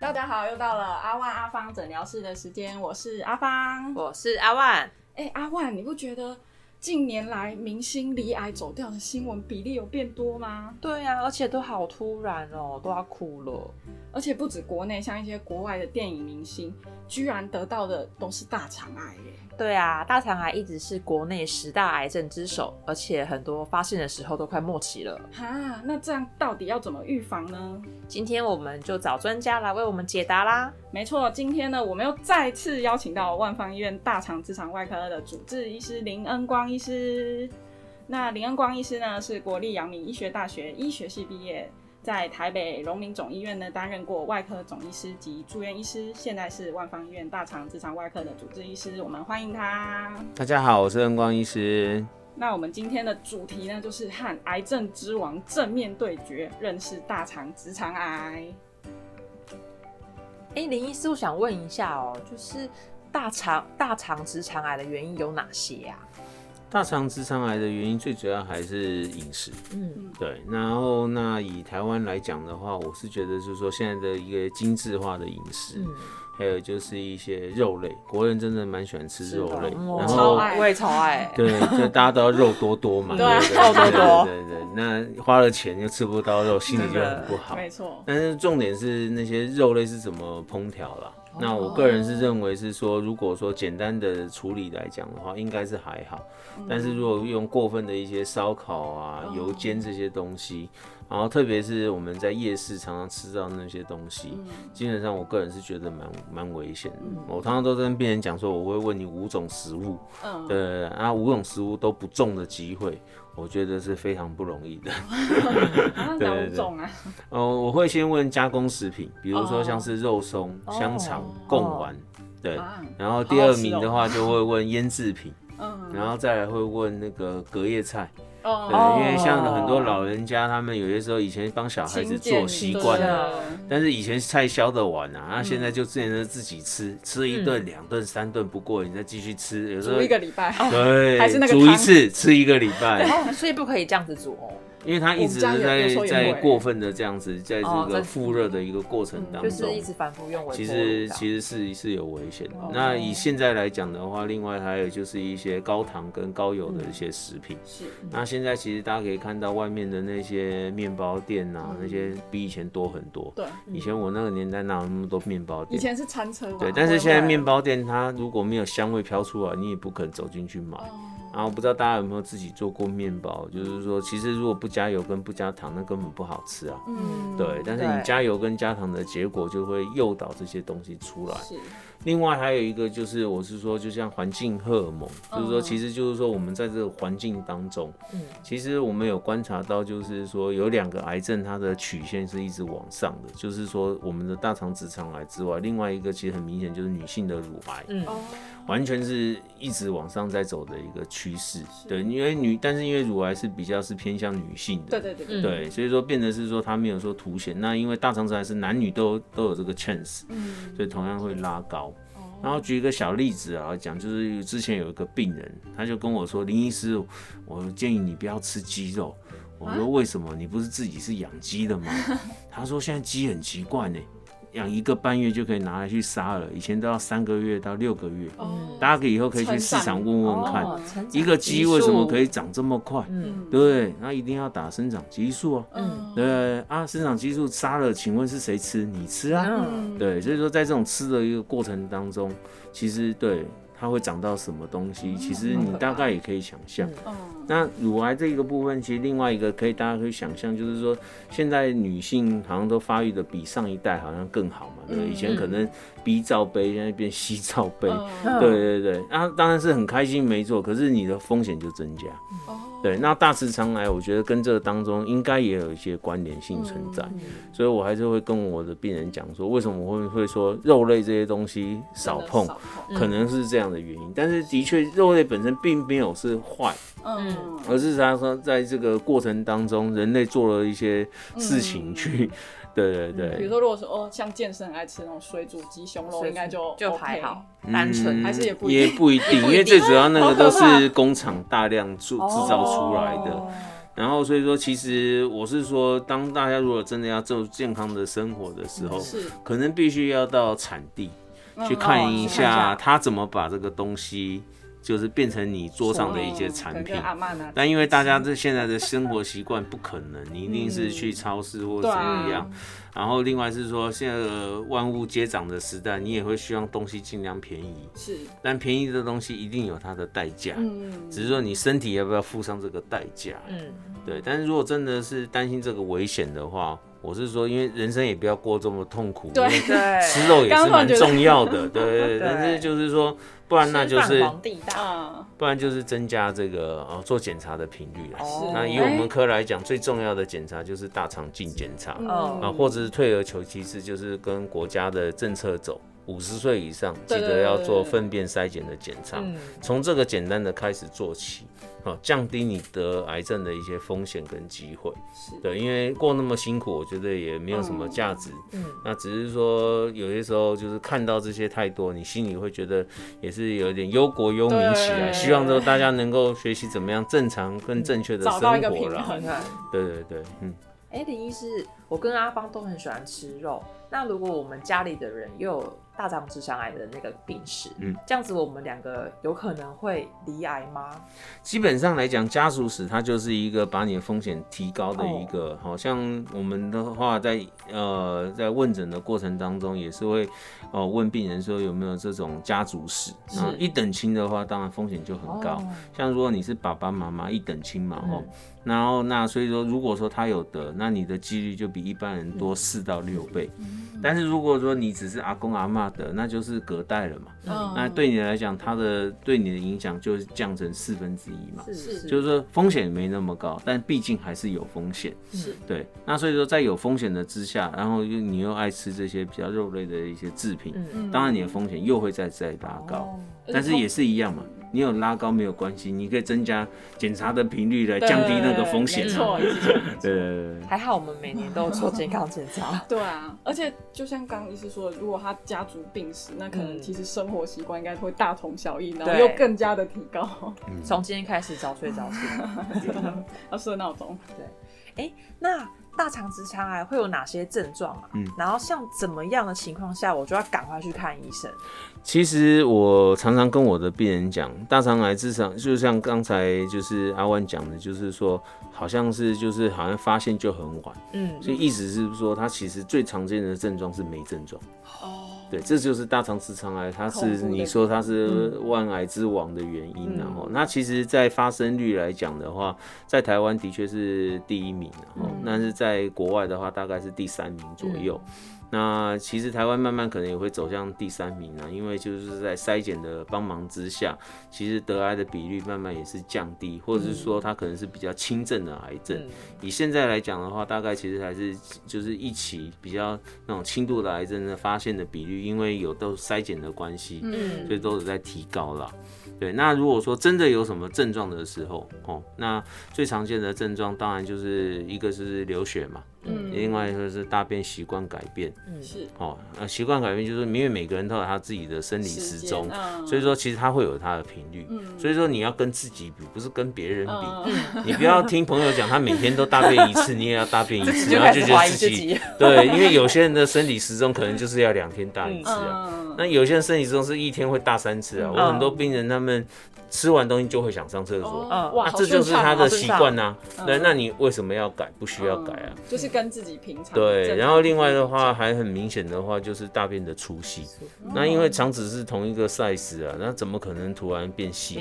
大家好，又到了阿万阿芳诊疗室的时间，我是阿芳。我是阿万。哎、阿万，你不觉得近年来明星离癌走掉的新闻比例有变多吗？对啊，而且都好突然哦，都要哭了。而且不止国内，像一些国外的电影明星，居然得到的都是大肠癌耶。对啊，大肠癌一直是国内十大癌症之首，而且很多发现的时候都快末期了。哈，那这样到底要怎么预防呢？今天我们就找专家来为我们解答啦。没错，今天呢，我们又再次邀请到万方医院大肠直肠外科的主治医师林恩光医师。那林恩光医师呢，是国立阳明医学大学医学系毕业，在台北荣民总医院呢担任过外科总医师及住院医师，现在是万方医院大肠直肠外科的主治医师。我们欢迎他。大家好，我是恩光医师。那我们今天的主题呢，就是和癌症之王正面对决，认识大肠直肠癌。哎，林医师，我想问一下哦，就是大肠大肠直肠癌的原因有哪些啊？大肠直肠癌的原因最主要还是饮食，嗯，对。然后那以台湾来讲的话，我是觉得就是说现在的一个精致化的饮食，嗯还有就是一些肉类，国人真的蛮喜欢吃肉类，嗯然后我也超爱。对，就大家都要肉多多嘛，对肉多多对对对对，那花了钱又吃不到肉，心里就很不好。没错，但是重点是那些肉类是怎么烹调啦。那我个人是认为是说，如果说简单的处理来讲的话，应该是还好。但是如果用过分的一些烧烤啊、油煎这些东西，然后特别是我们在夜市常常吃到那些东西，基本上我个人是觉得蛮蛮危险的。我常常都跟病人讲说，我会问你五种食物，嗯，对对对，啊，五种食物都不中的机会，我觉得是非常不容易的。啊，哪五种啊？哦，我会先问加工食品，比如说哦像是肉松、香肠、贡丸，对。啊，然后第二名的话就会问腌制品，嗯，然后再来会问那个隔夜菜，对，哦因为像很多老人家他们有些时候以前帮小孩子做习惯了，啊但是以前菜消得完啊，那现嗯在就自己吃，吃一顿、两顿、三顿不过你，再继续吃，有时候煮一个礼拜，对，还是那个煮一次吃一个礼拜，哦，所以不可以这样子煮哦，因为他一直在在过分的这样子，在这个复热的一个过程当就中，是一直反复用微波其实其实是是有危险的。哦那以现在来讲的话，另外还有就是一些高糖跟高油的一些食品。是，那现在其实大家可以看到外面的那些面包店啊，那些比以前多很多。对，以前我那个年代哪有那么多面包店？以前是餐车，对，但是现在会面包店它如果没有香味飘出来，你也不肯走进去买。哦然后不知道大家有没有自己做过面包？就是说，其实如果不加油跟不加糖，那根本不好吃啊。嗯，对，但是你加油跟加糖的结果就会诱导这些东西出来。是，另外还有一个就是，我是说，就像环境荷尔蒙，就是说，嗯其实就是说，我们在这个环境当中，嗯。其实我们有观察到，就是说有两个癌症它的曲线是一直往上的，就是说我们的大肠直肠癌之外，另外一个其实很明显就是女性的乳癌，嗯。哦，完全是一直往上在走的一个趋势。对，因为女，但是因为乳癌是比较是偏向女性的，对对对对，所以说变得是说它没有说凸显。那因为大肠直癌是男女都都有这个 chance，嗯，所以同样会拉高。哦然后举一个小例子啊，讲就是之前有一个病人，他就跟我说：“林医师，我建议你不要吃鸡肉。”我说：“为什么？你不是自己是养鸡的吗？” 他说：“现在鸡很奇怪呢，养一个半月就可以拿来去杀了，以前都要三个月到六个月。哦大家可以以后可以去市场问问看，哦一个鸡为什么可以长这么快？嗯对不对？那一定要打生长激素啊。嗯，对啊，生长激素杀了，请问是谁吃？你吃啊。嗯对，所以说在这种吃的一个过程当中，其实对它会长到什么东西，其实你大概也可以想象。嗯，那乳癌这一个部分，其实另外一个可以大家可以想象，就是说现在女性好像都发育的比上一代好像更好嘛，对不对？以前可能 B 罩杯，现在变 C 罩杯。嗯，对对对，那、当然是很开心，没错。可是你的风险就增加。哦，对，那大直肠癌，我觉得跟这个当中应该也有一些关联性存在，所以我还是会跟我的病人讲说，为什么我会会说肉类这些东西少碰，少可能是这样的原因。但是的确，肉类本身并没有是坏，嗯，而是他说在这个过程当中，人类做了一些事情去，对对对比如，说，如果说哦，像健身爱吃那种水煮鸡胸肉，应该就就还好，单纯嗯还是也不一定也不一定，因为最主要那个都是工厂大量制制造出来的。哦。然后所以说，其实我是说，当大家如果真的要做健康的生活的时候，是。可能必须要到产地去看一哦下他怎么把这个东西，就是变成你桌上的一些产品但因为大家这现在的生活习惯不可能，你一定是去超市或怎么样。然后另外是说，现在的万物皆涨的时代，你也会希望东西尽量便宜。是但便宜的东西一定有它的代价，嗯只是说你身体要不要付上这个代价。嗯，对，但是如果真的是担心这个危险的话，我是说，因为人生也不要过这么痛苦，对吃肉也是蛮重要的，对对但是就是说，不然那就是不然就是增加这个呃做检查的频率了。哦那以我们科来讲，最重要的检查就是大肠镜检查哦啊，或者是退而求其次，就是跟国家的政策走。五十岁以上，记得要做粪便筛检的检查，嗯，从这个简单的开始做起，好降低你得癌症的一些风险跟机会。是对，因为过那么辛苦，我觉得也没有什么价值。嗯那只是说有些时候就是看到这些太多，你心里会觉得也是有点忧国忧民起来，希望说大家能够学习怎么样正常跟正确的生活啦。平衡你看，对对对，嗯。哎，林医师，我跟阿芳都很喜欢吃肉。那如果我们家里的人又有大肠直肠癌的那个病史，嗯这样子我们两个有可能会离癌吗？基本上来讲，家族史它就是一个把你的风险提高的一个，好、像我们的话在呃在问诊的过程当中，也是会呃问病人说有没有这种家族史。是啊，一等亲的话，当然风险就很高。哦像如果你是爸爸妈妈一等亲嘛，嗯哦、然后那所以说，如果说他有得，那你的几率就比一般人嗯多四到六倍。但是如果说你只是阿公阿嬷得，那就是隔代了嘛。嗯那对你来讲，它的对你的影响就是降成四分之一嘛。是是就是说风险没那么高，但毕竟还是有风险。是对，那所以说在有风险的之下，然后又你又爱吃这些比较肉类的一些制品，嗯当然你的风险又会再再拉高。哦但是也是一样嘛，你有拉高没有关系，你可以增加检查的频率来降低那个风险。错，没错。对对对对还好我们每年都有做健康检查。对啊，而且就像刚刚医师说的，如果他家族病史，那可能嗯其实生活习惯应该会大同小异，然后又更加的提高。从今天开始早睡早起。要设闹钟，那大肠直肠癌会有哪些症状啊？嗯然后像怎么样的情况下，我就要赶快去看医生？其实我常常跟我的病人讲，大肠癌至少就像刚才就是阿万讲的，就是说好像是就是好像发现就很晚，嗯，所以意思是说它其实最常见的症状是没症状。哦，对，这就是大肠直肠癌，它是你说它是万癌之王的原因然后、那其实，在发生率来讲的话，在台湾的确是第一名，然后、但是在国外的话，大概是第三名左右。那其实台湾慢慢可能也会走向第三名啊，因为就是在筛检的帮忙之下，其实得癌的比率慢慢也是降低，或者是说它可能是比较轻症的癌症。嗯以现在来讲的话，大概其实还是就是一起比较那种轻度的癌症的发现的比率，因为有都筛检的关系，嗯所以都有在提高了。对，那如果说真的有什么症状的时候，哦，那最常见的症状当然就是一个是流血嘛，嗯。另外一个是大便习惯改变，嗯。是。哦，呃，习惯改变就是因为每个人都有他自己的生理时时钟，嗯。所以说其实他会有他的频率，所以说你要跟自己比，不是跟别人比。嗯，你不要听朋友讲他每天都大便一次，你也要大便一次，然后就觉得自己自己。对，因为有些人的生理时钟可能就是要两天大一次啊，嗯，那有些人生理时钟是一天会大三次啊。我很多病人他们吃完东西就会想上厕所，嗯。哇，这就是他的习惯呐。嗯。对，那你为什么要改？不需要改啊。嗯就是跟自己平常对，然后另外的常话还很明显的话就是大便的粗细，那因为肠子是同一个 size 啊，那怎么可能突然变细？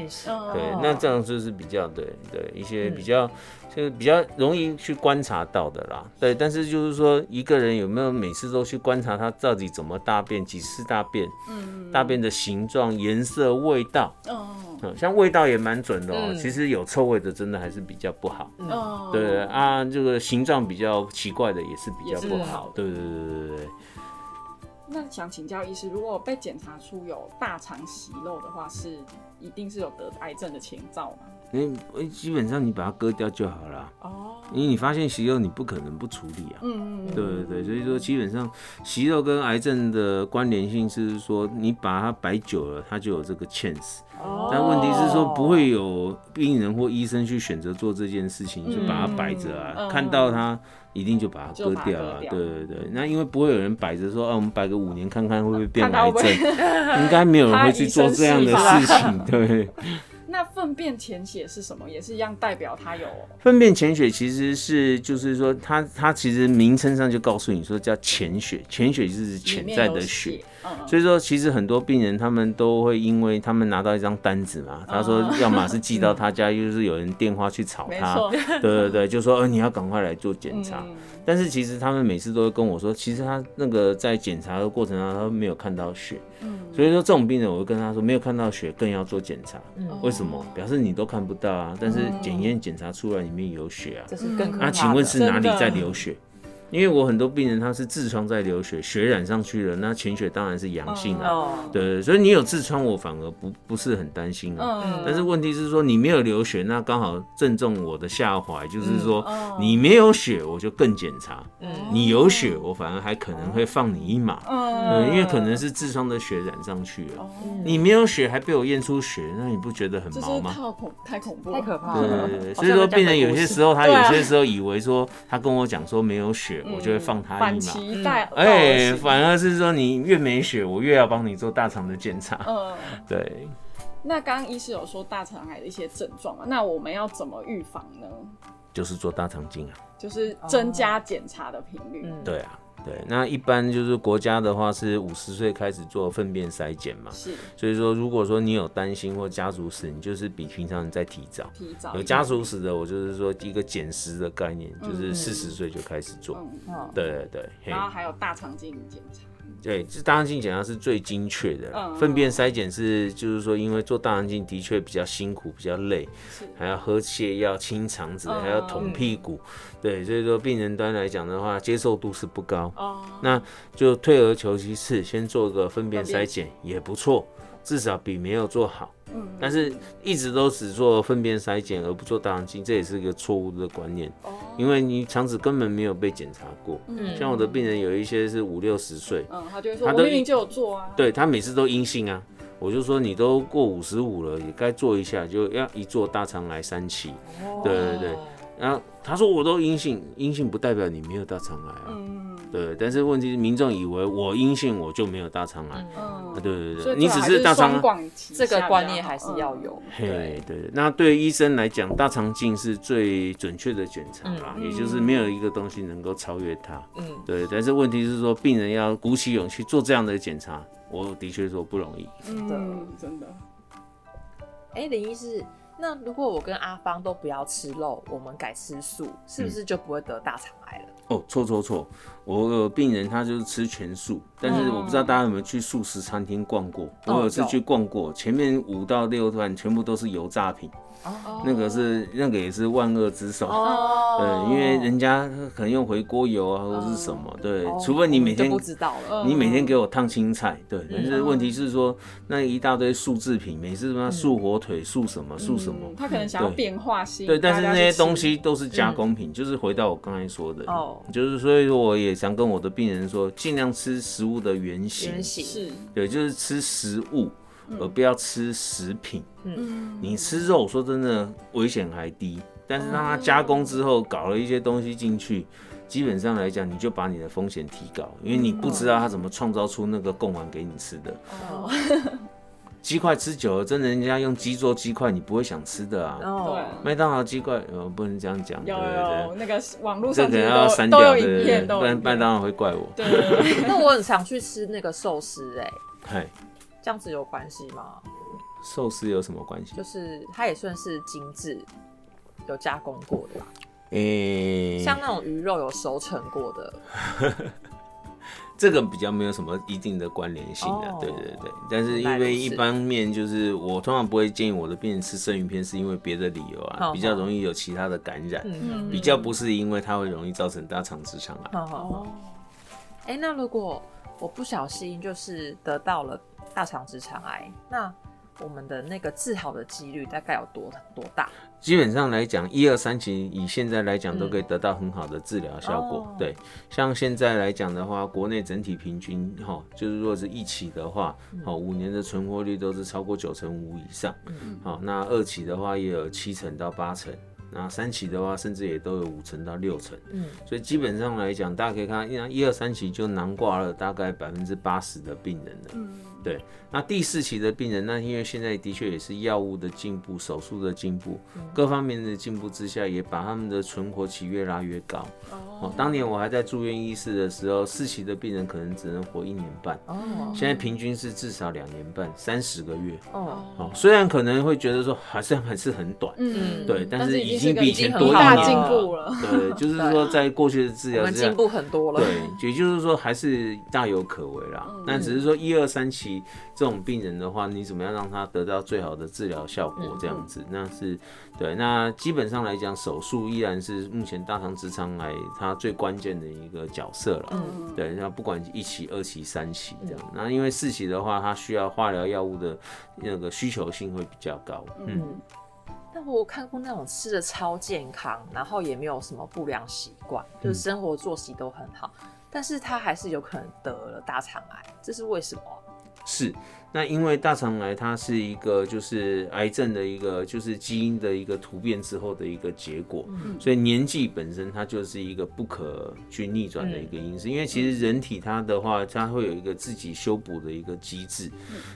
对，那这样就是比较对对一些嗯。比较就是比较容易去观察到的啦。对，但是就是说一个人有没有每次都去观察他到底怎么大便，几次大便，嗯大便的形状、颜色、味道，嗯嗯，像味道也蛮准的哦、嗯其实有臭味的真的还是比较不好。嗯，对啊，这个形状比较奇怪的也是比较不好不好。对对对对对对。那想请教医师，如果被检查出有大肠息肉的话，是一定是有得癌症的前兆吗？你基本上你把它割掉就好了。哦，因为你发现息肉，你不可能不处理啊。嗯嗯对对对，所以说基本上息肉跟癌症的关联性是说，你把它摆久了，它就有这个 chance。哦但问题是说，不会有病人或医生去选择做这件事情，就把它摆着啊，嗯看到它一定就把它割掉啊。对对对，那因为不会有人摆着说，啊，我们摆个五年看看会不会变癌症应该没有人会去做这样的事情。对，那粪便潜血是什么？也是一样代表它有粪便潜血其实是就是说，它它其实名称上就告诉你说叫潜血，潜血就是潜在的血。血，嗯，所以说，其实很多病人他们都会因为他们拿到一张单子嘛，他说 要么是寄到他家，又是有人电话去吵他，对对对，就说呃你要赶快来做检查。嗯但是其实他们每次都会跟我说，其实他那个在检查的过程中，他没有看到血，嗯所以说这种病人我会跟他说，没有看到血更要做检查。嗯，为什么？表示你都看不到啊，但是检验检查出来里面有血啊。这是更可怕的。那请问是哪里在流血？因为我很多病人他是痔疮在流血，血染上去了，那潜血当然是阳性啊。哦，对，所以你有痔疮，我反而不不是很担心啊。嗯，但是问题是说你没有流血，那刚好正中我的下怀，就是说哦。你没有血，我就更检查；嗯。你有血，我反而还可能会放你一马。嗯。嗯，因为可能是痔疮的血染上去了，哦。你没有血还被我验出血，那你不觉得很毛吗？太恐太恐怖了，太可怕对了。对对，好所以说病人有些时候他有些时候以为说他跟我讲说没有血，我就会放他反一马。期待而哎，反而是说你越没血，我越要帮你做大肠的检查。嗯。对，那刚刚医师有说大肠癌的一些症状嘛？那我们要怎么预防呢？就是做大肠镜啊。就是增加检查的频率。嗯，对啊，对，那一般就是国家的话是五十岁开始做粪便筛检嘛，是所以说如果说你有担心或家族史，你就是比平常人再提早。提早有家族史的，我就是说一个减食的概念，就是四十岁就开始做。嗯，嗯对对对，然后还有大肠镜检查。对，这大肠镜检查是最精确的。嗯粪便筛检是就是说，因为做大肠镜的确比较辛苦，比较累，还要喝泻药、清肠子，嗯还要捅屁股。对，所以说病人端来讲的话，接受度是不高。哦，那就退而求其次，先做个粪便筛检也不错，至少比没有做好。嗯，但是一直都只做粪便筛检而不做大肠镜，这也是一个错误的观念，哦，因为你肠子根本没有被检查过。嗯像我的病人有一些是五六十岁，嗯，他就会说，他都我明明就有做啊。对他每次都阴性啊。我就说你都过五十五了，也该做一下，就要一做大肠癌三期。对对对然后他说我都阴性，阴性不代表你没有大肠癌啊。嗯对，但是问题是民众以为我阴性我就没有大肠癌。嗯啊，对对所对，你只以还是大肠双管齐这个观念还是要嗯有。嘿，对，那对医生来讲，大肠镜是最准确的检查啦，嗯也就是没有一个东西能够超越它。嗯，对，但是问题是说，病人要鼓起勇气做这样的检查，我的确说不容易。嗯，真的。哎，林医师，那如果我跟阿芳都不要吃肉，我们改吃素，是不是就不会得大肠癌了？哦，错错错，我有病人他就是吃全素，但是我不知道大家有没有去素食餐厅逛过？我有次去逛过，前面五到六段全部都是油炸品，哦那个是那个也是万恶之首。哦对，因为人家可能用回锅油啊，或者是什么，对，除非你每天不知道了。你每天给我烫青菜，对，但是嗯问题是说那一大堆素制品，每次什么素火腿、素什么、素什么。嗯，他可能想要变化性，对，但是那些东西都是加工品，就是回到我刚才说的，哦。就是所以说我也想跟我的病人说，尽量吃食物的原型，原型。是，对，就是吃食物，而不要吃食品。嗯，你吃肉，说真的危险还低，但是让它加工之后搞了一些东西进去。基本上来讲，你就把你的风险提高，因为你不知道他怎么创造出那个贡丸给你吃的。哦，鸡块吃久了，真的人家用鸡做鸡块，你不会想吃的啊。哦，麦当劳鸡块，呃，不能这样讲，对有有，那个网络这个上其实要删掉，都都有对对对影片，，不然麦当劳会怪我。对 那我很常去吃那个寿司，哎，嗨，这样子有关系吗？寿司有什么关系？就是它也算是精致，有加工过的吧，诶、像那种鱼肉有熟成过的。这个比较没有什么一定的关联性的，哦对对对。但是因为一方面就是我通常不会建议我的病人吃生鱼片，是因为别的理由啊，哦比较容易有其他的感染，嗯，比较不是因为它会容易造成大肠直肠癌。好好好。哎，那如果我不小心就是得到了大肠直肠癌，那我们的那个治好的几率大概有多多大？基本上来讲，一二三期以现在来讲都可以得到很好的治疗效果。哦对，像现在来讲的话，国内整体平均哈、就是如果是一期的话，好、五年的存活率都是超过九成五以上。好、那二期的话也有七成到八成。那三期的话，甚至也都有五成到六成，嗯，所以基本上来讲，大家可以看到，一二三期就囊括了大概百分之八十的病人了。嗯，对，那第四期的病人，那因为现在的确也是药物的进步、手术的进步，各方面的进步之下，也把他们的存活期越拉越高。哦，当年我还在住院医师的时候，四期的病人可能只能活一年半，哦现在平均是至少两年半，三十个月。哦，哦，虽然可能会觉得说好像还是很短，嗯，对，但是是已经比以前多一年很大进了。步了。对，就是说在过去的治疗进，步很多了。对，也就是说还是大有可为啦。那只是说一二三期这种病人的话，你怎么样让他得到最好的治疗效果？这样子，那是对。那基本上来讲，手术依然是目前大肠直肠癌它最关键的一个角色了。嗯对，那不管一期、二期、三期这样，那因为四期的话，它需要化疗药物的那个需求性会比较高。嗯，嗯，但我看过那种吃的超健康，然后也没有什么不良习惯，就是生活作息都很好，但是他还是有可能得了大肠癌，这是为什么？是。那因为大肠癌它是一个就是癌症的一个就是基因的一个突变之后的一个结果，所以年纪本身它就是一个不可去逆转的一个因素。因为其实人体它的话，它会有一个自己修补的一个机制，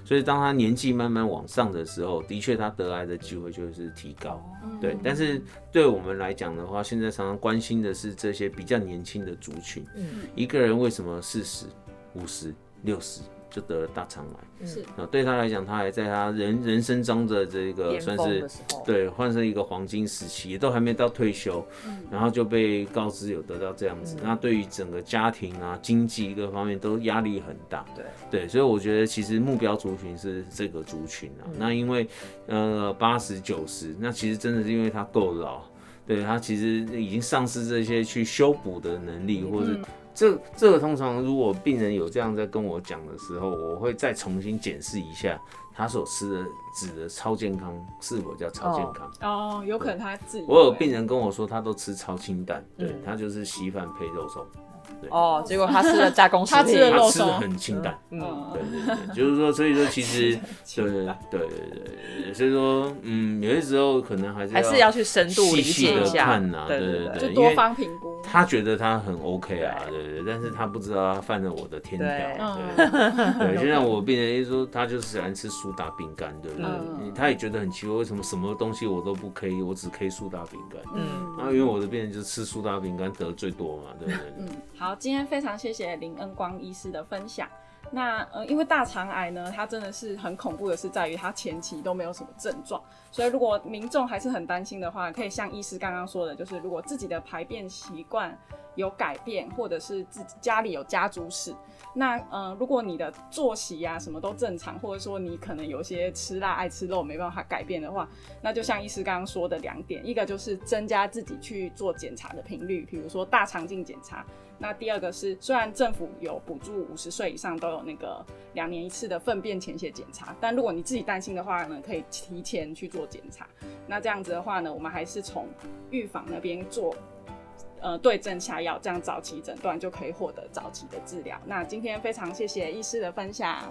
所以当它年纪慢慢往上的时候，的确它得癌的机会就是提高。对，但是对我们来讲的话，现在常常关心的是这些比较年轻的族群，嗯一个人为什么四十、五十、六十就得了大肠癌？是。啊，对他来讲，他还在他人人生中的这个算是对换成一个黄金时期，也都还没到退休，然后就被告知有得到这样子，那对于整个家庭啊、经济各方面都压力很大。对。对，所以我觉得其实目标族群是这个族群啊。那因为呃八十九十，那其实真的是因为他够老，对他其实已经丧失这些去修补的能力，或者嗯这这个通常如果病人有这样在跟我讲的时候，我会再重新检视一下他所吃的指的超健康是否叫超健康。哦，有可能他自己我有病人跟我说，他都吃超清淡，对嗯他就是稀饭配肉松，哦，结果他吃了加工食他吃品，了肉松。他吃的很清淡。嗯，对对对，就是说，所以说其实 对对对对对对，所以说嗯，有些时候可能还是还是要去深度理细细的解一下，看呐，对对对。对对，就多方评估。他觉得他很 OK 啊，对对对，但是他不知道他犯了我的天条，对对对，就像我病人一说，他就是喜欢吃苏打饼干，对不对嗯？他也觉得很奇怪，为什么什么东西我都不可以，我只可以苏打饼干？嗯然后因为我的病人就是吃苏打饼干得最多嘛，对不对？嗯，好，今天非常谢谢林恩光医师的分享。那呃，因为大肠癌呢，它真的是很恐怖的是在于它前期都没有什么症状，所以如果民众还是很担心的话，可以像医师刚刚说的，就是如果自己的排便习惯有改变，或者是自己家里有家族史，那呃，如果你的作息呀、什么都正常，或者说你可能有些吃辣爱吃肉没办法改变的话，那就像医师刚刚说的两点，一个就是增加自己去做检查的频率，比如说大肠镜检查。那第二个是，虽然政府有补助五十岁以上都有那个两年一次的粪便潜血检查，但如果你自己担心的话呢，可以提前去做检查。那这样子的话呢，我们还是从预防那边做。呃，对症下药，这样早期诊断就可以获得早期的治疗。那今天非常谢谢医师的分享。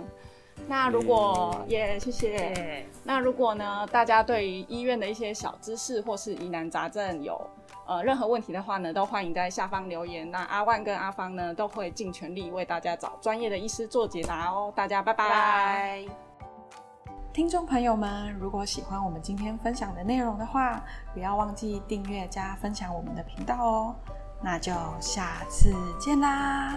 那如果也、谢谢。对，那如果呢，大家对于医院的一些小知识或是疑难杂症有呃任何问题的话呢，都欢迎在下方留言。那阿万跟阿芳呢，都会尽全力为大家找专业的医师做解答哦。大家拜拜。拜。听众朋友们，如果喜欢我们今天分享的内容的话，不要忘记订阅加分享我们的频道哦。那就下次见啦！